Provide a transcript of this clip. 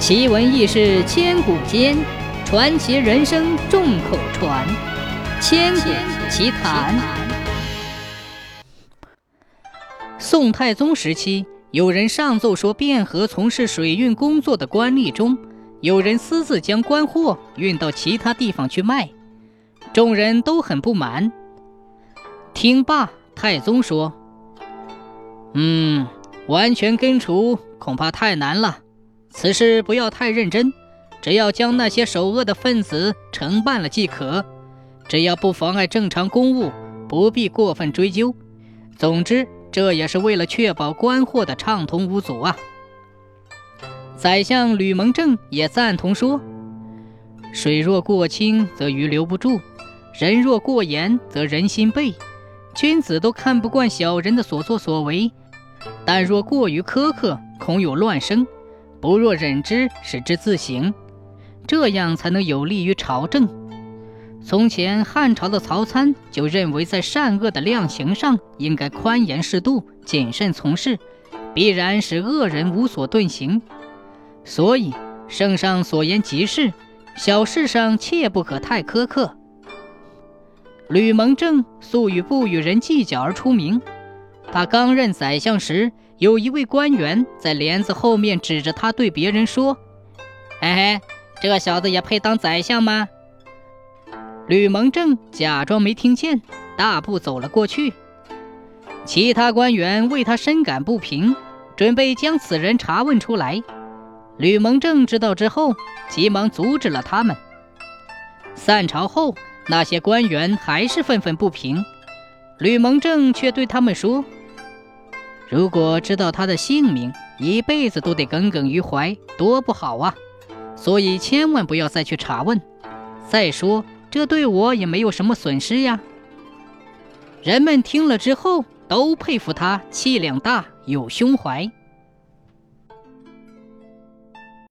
奇闻异事千古间，传奇人生众口传。千古奇谈。宋太宗时期，有人上奏说，汴河从事水运工作的官吏中，有人私自将官货运到其他地方去卖，众人都很不满。听罢，太宗说：“嗯，完全根除恐怕太难了。”此事不要太认真，只要将那些首恶的分子惩办了即可。只要不妨碍正常公务，不必过分追究。总之，这也是为了确保官货的畅通无阻啊。宰相吕蒙正也赞同说：“水若过清，则鱼留不住；人若过严，则人心背。君子都看不惯小人的所作所为，但若过于苛刻，恐有乱生。”不若忍之，使之自省，这样才能有利于朝政。从前汉朝的曹参就认为，在善恶的量刑上应该宽严适度、谨慎从事，必然使恶人无所遁形。所以圣上所言极是，小事上切不可太苛刻。吕蒙正素与不与人计较而出名，他刚任宰相时。有一位官员在帘子后面指着他对别人说：“嘿嘿，这小子也配当宰相吗？”吕蒙正假装没听见，大步走了过去。其他官员为他深感不平，准备将此人查问出来。吕蒙正知道之后，急忙阻止了他们。散朝后，那些官员还是愤愤不平，吕蒙正却对他们说。如果知道他的姓名，一辈子都得耿耿于怀，多不好啊！所以千万不要再去查问。再说，这对我也没有什么损失呀。人们听了之后，都佩服他气量大，有胸怀。